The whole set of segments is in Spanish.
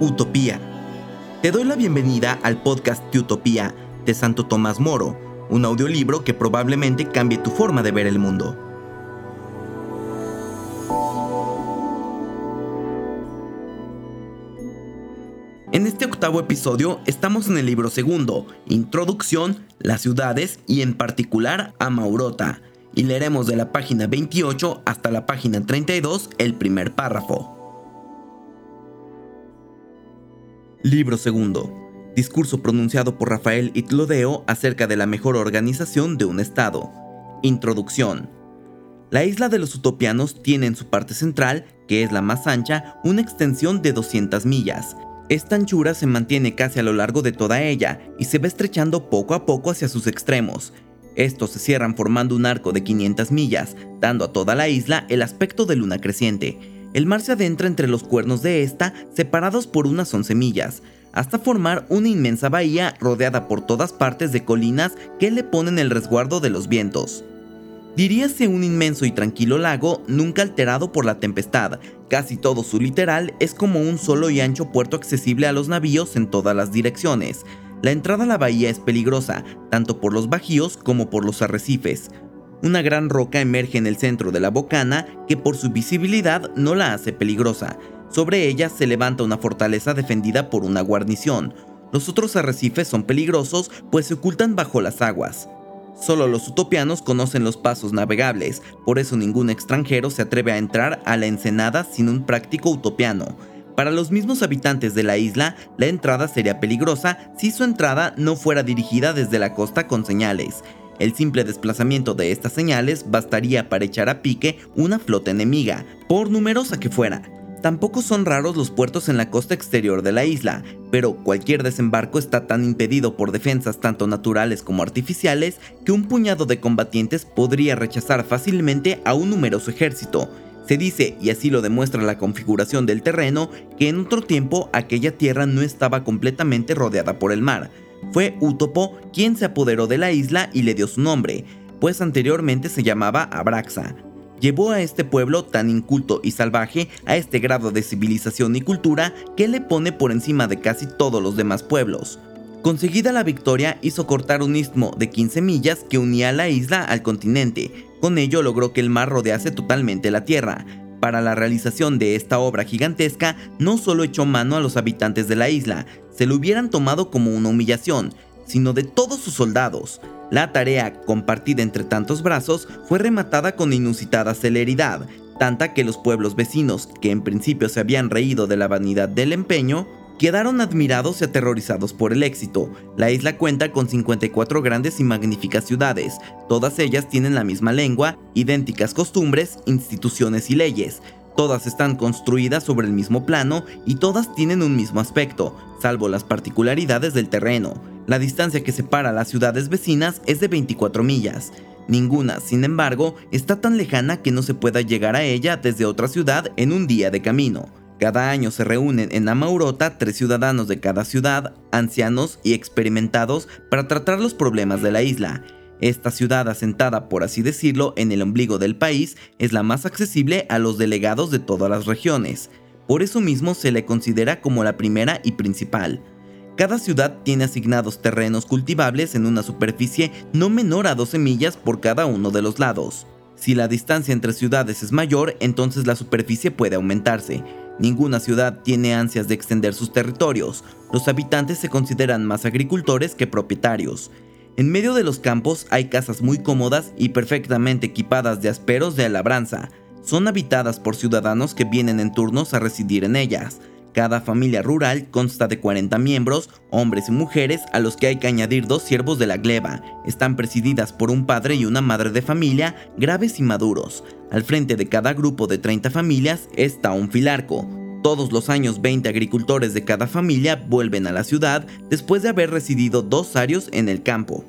Utopía. Te doy la bienvenida al podcast de Utopía de Santo Tomás Moro, un audiolibro que probablemente cambie tu forma de ver el mundo. En este octavo episodio estamos en el libro segundo, Introducción, las ciudades y en particular a Maurota, y leeremos de la página 28 hasta la página 32 el primer párrafo. Libro segundo. Discurso pronunciado por Rafael Itlodeo acerca de la mejor organización de un Estado. Introducción. La isla de los utopianos tiene en su parte central, que es la más ancha, una extensión de 200 millas. Esta anchura se mantiene casi a lo largo de toda ella y se va estrechando poco a poco hacia sus extremos. Estos se cierran formando un arco de 500 millas, dando a toda la isla el aspecto de luna creciente. El mar se adentra entre los cuernos de esta, separados por unas 11 millas, hasta formar una inmensa bahía rodeada por todas partes de colinas que le ponen el resguardo de los vientos. Diríase un inmenso y tranquilo lago nunca alterado por la tempestad. Casi todo su literal es como un solo y ancho puerto accesible a los navíos en todas las direcciones. La entrada a la bahía es peligrosa, tanto por los bajíos como por los arrecifes. Una gran roca emerge en el centro de la bocana que por su visibilidad no la hace peligrosa. Sobre ella se levanta una fortaleza defendida por una guarnición. Los otros arrecifes son peligrosos pues se ocultan bajo las aguas. Solo los utopianos conocen los pasos navegables, por eso ningún extranjero se atreve a entrar a la ensenada sin un práctico utopiano. Para los mismos habitantes de la isla, la entrada sería peligrosa si su entrada no fuera dirigida desde la costa con señales. El simple desplazamiento de estas señales bastaría para echar a pique una flota enemiga, por numerosa que fuera. Tampoco son raros los puertos en la costa exterior de la isla, pero cualquier desembarco está tan impedido por defensas tanto naturales como artificiales que un puñado de combatientes podría rechazar fácilmente a un numeroso ejército, se dice, y así lo demuestra la configuración del terreno, que en otro tiempo aquella tierra no estaba completamente rodeada por el mar. Fue Utopo quien se apoderó de la isla y le dio su nombre, pues anteriormente se llamaba Abraxa. Llevó a este pueblo tan inculto y salvaje a este grado de civilización y cultura que le pone por encima de casi todos los demás pueblos. Conseguida la victoria, hizo cortar un istmo de 15 millas que unía la isla al continente. Con ello logró que el mar rodease totalmente la tierra. Para la realización de esta obra gigantesca, no solo echó mano a los habitantes de la isla, se lo hubieran tomado como una humillación, sino de todos sus soldados. La tarea, compartida entre tantos brazos, fue rematada con inusitada celeridad, tanta que los pueblos vecinos, que en principio se habían reído de la vanidad del empeño, quedaron admirados y aterrorizados por el éxito. La isla cuenta con 54 grandes y magníficas ciudades. Todas ellas tienen la misma lengua, idénticas costumbres, instituciones y leyes. Todas están construidas sobre el mismo plano y todas tienen un mismo aspecto, salvo las particularidades del terreno. La distancia que separa las ciudades vecinas es de 24 millas. Ninguna, sin embargo, está tan lejana que no se pueda llegar a ella desde otra ciudad en un día de camino. Cada año se reúnen en Amaurota tres ciudadanos de cada ciudad, ancianos y experimentados, para tratar los problemas de la isla. Esta ciudad asentada, por así decirlo, en el ombligo del país, es la más accesible a los delegados de todas las regiones. Por eso mismo se le considera como la primera y principal. Cada ciudad tiene asignados terrenos cultivables en una superficie no menor a 12 millas por cada uno de los lados. Si la distancia entre ciudades es mayor, entonces la superficie puede aumentarse. Ninguna ciudad tiene ansias de extender sus territorios. Los habitantes se consideran más agricultores que propietarios. En medio de los campos hay casas muy cómodas y perfectamente equipadas de asperos de labranza. Son habitadas por ciudadanos que vienen en turnos a residir en ellas. Cada familia rural consta de 40 miembros, hombres y mujeres, a los que hay que añadir dos siervos de la gleba. Están presididas por un padre y una madre de familia, graves y maduros. Al frente de cada grupo de 30 familias está un filarco. Todos los años 20 agricultores de cada familia vuelven a la ciudad después de haber residido dos años en el campo.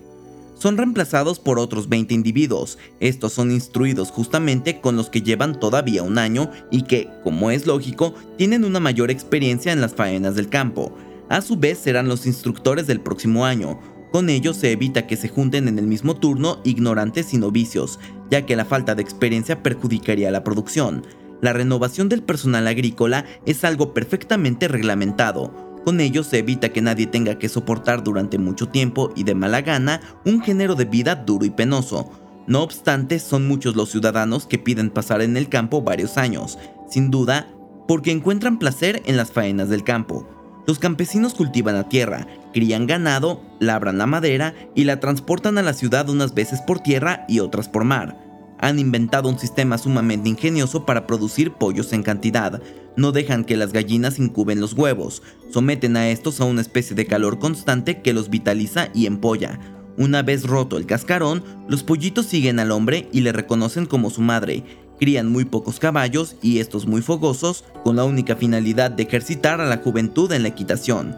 Son reemplazados por otros 20 individuos. Estos son instruidos justamente con los que llevan todavía un año y que, como es lógico, tienen una mayor experiencia en las faenas del campo. A su vez serán los instructores del próximo año, con ello se evita que se junten en el mismo turno ignorantes y novicios, ya que la falta de experiencia perjudicaría la producción. La renovación del personal agrícola es algo perfectamente reglamentado, con ello se evita que nadie tenga que soportar durante mucho tiempo y de mala gana un género de vida duro y penoso. No obstante, son muchos los ciudadanos que piden pasar en el campo varios años, sin duda, porque encuentran placer en las faenas del campo. Los campesinos cultivan la tierra, crían ganado, labran la madera y la transportan a la ciudad unas veces por tierra y otras por mar. Han inventado un sistema sumamente ingenioso para producir pollos en cantidad, no dejan que las gallinas incuben los huevos, someten a estos a una especie de calor constante que los vitaliza y empolla. Una vez roto el cascarón, los pollitos siguen al hombre y le reconocen como su madre, crían muy pocos caballos y estos muy fogosos, con la única finalidad de ejercitar a la juventud en la equitación.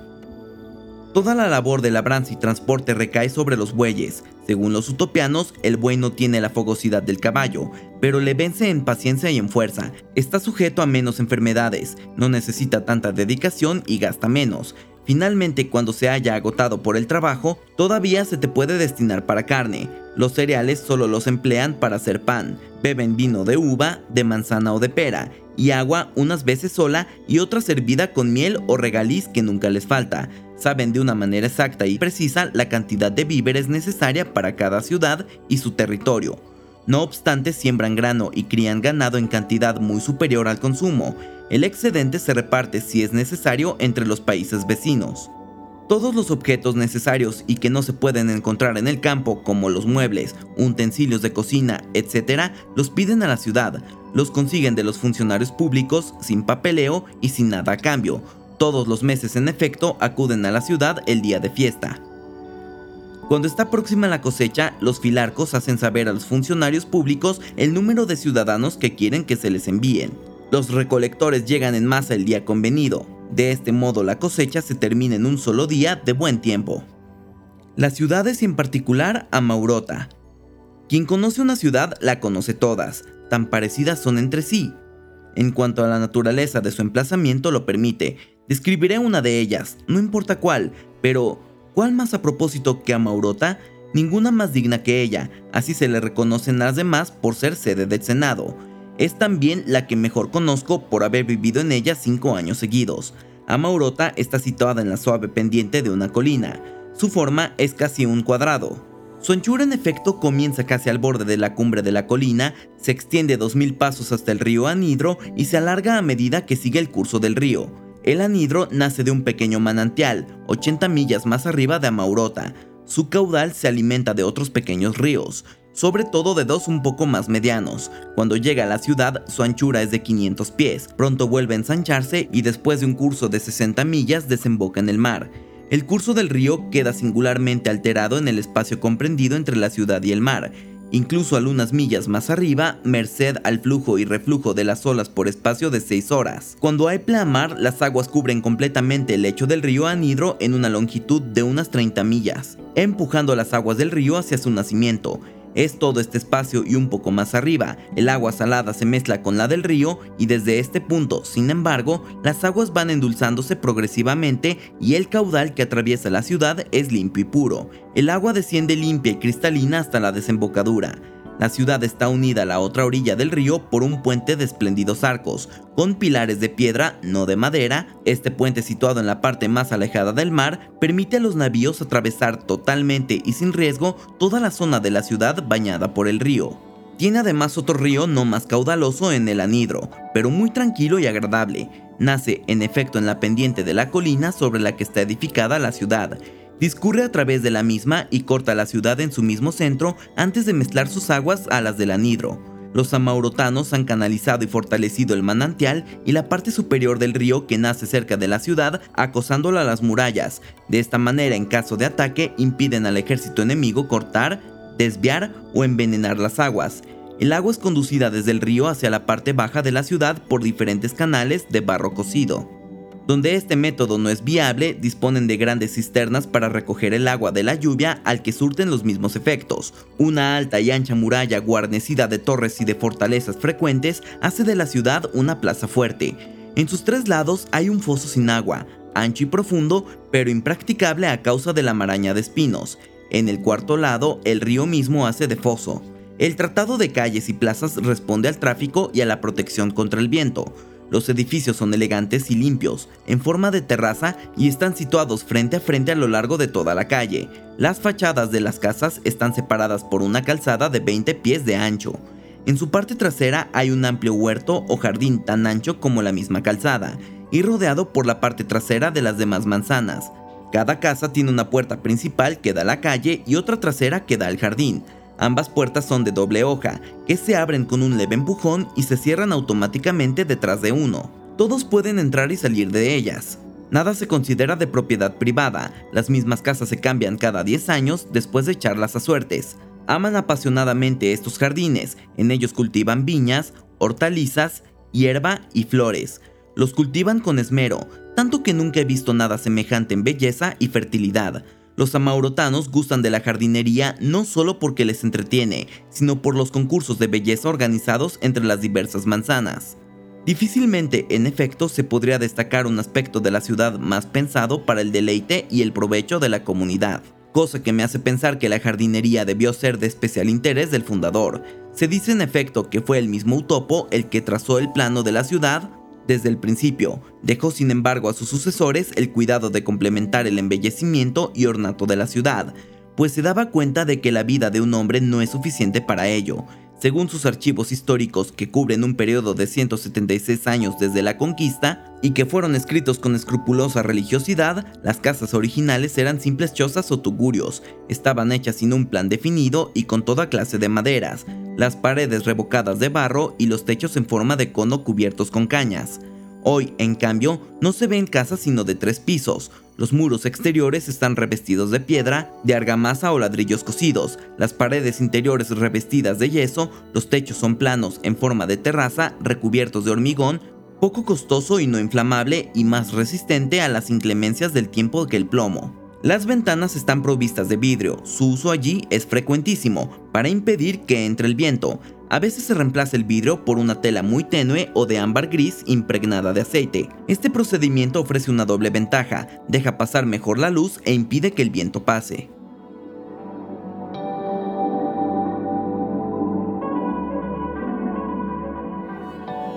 Toda la labor de labranza y transporte recae sobre los bueyes. Según los utopianos, el buey no tiene la fogosidad del caballo, pero le vence en paciencia y en fuerza. Está sujeto a menos enfermedades, no necesita tanta dedicación y gasta menos. Finalmente, cuando se haya agotado por el trabajo, todavía se te puede destinar para carne. Los cereales solo los emplean para hacer pan. Beben vino de uva, de manzana o de pera, y agua unas veces sola y otras servida con miel o regaliz que nunca les falta saben de una manera exacta y precisa la cantidad de víveres necesaria para cada ciudad y su territorio. No obstante, siembran grano y crían ganado en cantidad muy superior al consumo. El excedente se reparte si es necesario entre los países vecinos. Todos los objetos necesarios y que no se pueden encontrar en el campo, como los muebles, utensilios de cocina, etc., los piden a la ciudad, los consiguen de los funcionarios públicos sin papeleo y sin nada a cambio, todos los meses, en efecto, acuden a la ciudad el día de fiesta. Cuando está próxima la cosecha, los filarcos hacen saber a los funcionarios públicos el número de ciudadanos que quieren que se les envíen. Los recolectores llegan en masa el día convenido. De este modo la cosecha se termina en un solo día de buen tiempo. Las ciudades y en particular a Maurota. Quien conoce una ciudad la conoce todas, tan parecidas son entre sí. En cuanto a la naturaleza de su emplazamiento lo permite, Describiré una de ellas, no importa cuál, pero ¿cuál más a propósito que a Maurota? Ninguna más digna que ella, así se le reconocen las demás por ser sede del Senado. Es también la que mejor conozco por haber vivido en ella cinco años seguidos. Amaurota está situada en la suave pendiente de una colina. Su forma es casi un cuadrado. Su anchura en efecto comienza casi al borde de la cumbre de la colina, se extiende 2.000 pasos hasta el río Anidro y se alarga a medida que sigue el curso del río. El anhidro nace de un pequeño manantial, 80 millas más arriba de Amaurota. Su caudal se alimenta de otros pequeños ríos, sobre todo de dos un poco más medianos. Cuando llega a la ciudad, su anchura es de 500 pies, pronto vuelve a ensancharse y después de un curso de 60 millas desemboca en el mar. El curso del río queda singularmente alterado en el espacio comprendido entre la ciudad y el mar, incluso algunas millas más arriba, merced al flujo y reflujo de las olas por espacio de 6 horas. Cuando hay pleamar, las aguas cubren completamente el lecho del río Anidro en una longitud de unas 30 millas, empujando las aguas del río hacia su nacimiento. Es todo este espacio y un poco más arriba, el agua salada se mezcla con la del río y desde este punto, sin embargo, las aguas van endulzándose progresivamente y el caudal que atraviesa la ciudad es limpio y puro. El agua desciende limpia y cristalina hasta la desembocadura. La ciudad está unida a la otra orilla del río por un puente de espléndidos arcos, con pilares de piedra, no de madera. Este puente situado en la parte más alejada del mar permite a los navíos atravesar totalmente y sin riesgo toda la zona de la ciudad bañada por el río. Tiene además otro río no más caudaloso en el anidro, pero muy tranquilo y agradable. Nace en efecto en la pendiente de la colina sobre la que está edificada la ciudad discurre a través de la misma y corta la ciudad en su mismo centro antes de mezclar sus aguas a las del anidro. Los amaurotanos han canalizado y fortalecido el manantial y la parte superior del río que nace cerca de la ciudad, acosándola a las murallas. De esta manera, en caso de ataque, impiden al ejército enemigo cortar, desviar o envenenar las aguas. El agua es conducida desde el río hacia la parte baja de la ciudad por diferentes canales de barro cocido. Donde este método no es viable, disponen de grandes cisternas para recoger el agua de la lluvia al que surten los mismos efectos. Una alta y ancha muralla guarnecida de torres y de fortalezas frecuentes hace de la ciudad una plaza fuerte. En sus tres lados hay un foso sin agua, ancho y profundo, pero impracticable a causa de la maraña de espinos. En el cuarto lado, el río mismo hace de foso. El tratado de calles y plazas responde al tráfico y a la protección contra el viento. Los edificios son elegantes y limpios, en forma de terraza y están situados frente a frente a lo largo de toda la calle. Las fachadas de las casas están separadas por una calzada de 20 pies de ancho. En su parte trasera hay un amplio huerto o jardín tan ancho como la misma calzada, y rodeado por la parte trasera de las demás manzanas. Cada casa tiene una puerta principal que da a la calle y otra trasera que da al jardín. Ambas puertas son de doble hoja, que se abren con un leve empujón y se cierran automáticamente detrás de uno. Todos pueden entrar y salir de ellas. Nada se considera de propiedad privada, las mismas casas se cambian cada 10 años después de echarlas a suertes. Aman apasionadamente estos jardines, en ellos cultivan viñas, hortalizas, hierba y flores. Los cultivan con esmero, tanto que nunca he visto nada semejante en belleza y fertilidad. Los amaurotanos gustan de la jardinería no solo porque les entretiene, sino por los concursos de belleza organizados entre las diversas manzanas. Difícilmente, en efecto, se podría destacar un aspecto de la ciudad más pensado para el deleite y el provecho de la comunidad, cosa que me hace pensar que la jardinería debió ser de especial interés del fundador. Se dice en efecto que fue el mismo Utopo el que trazó el plano de la ciudad desde el principio, dejó sin embargo a sus sucesores el cuidado de complementar el embellecimiento y ornato de la ciudad, pues se daba cuenta de que la vida de un hombre no es suficiente para ello. Según sus archivos históricos que cubren un periodo de 176 años desde la conquista y que fueron escritos con escrupulosa religiosidad, las casas originales eran simples chozas o tugurios, estaban hechas sin un plan definido y con toda clase de maderas, las paredes revocadas de barro y los techos en forma de cono cubiertos con cañas. Hoy, en cambio, no se ven casas sino de tres pisos. Los muros exteriores están revestidos de piedra, de argamasa o ladrillos cocidos, las paredes interiores revestidas de yeso, los techos son planos en forma de terraza, recubiertos de hormigón, poco costoso y no inflamable y más resistente a las inclemencias del tiempo que el plomo. Las ventanas están provistas de vidrio, su uso allí es frecuentísimo para impedir que entre el viento. A veces se reemplaza el vidrio por una tela muy tenue o de ámbar gris impregnada de aceite. Este procedimiento ofrece una doble ventaja, deja pasar mejor la luz e impide que el viento pase.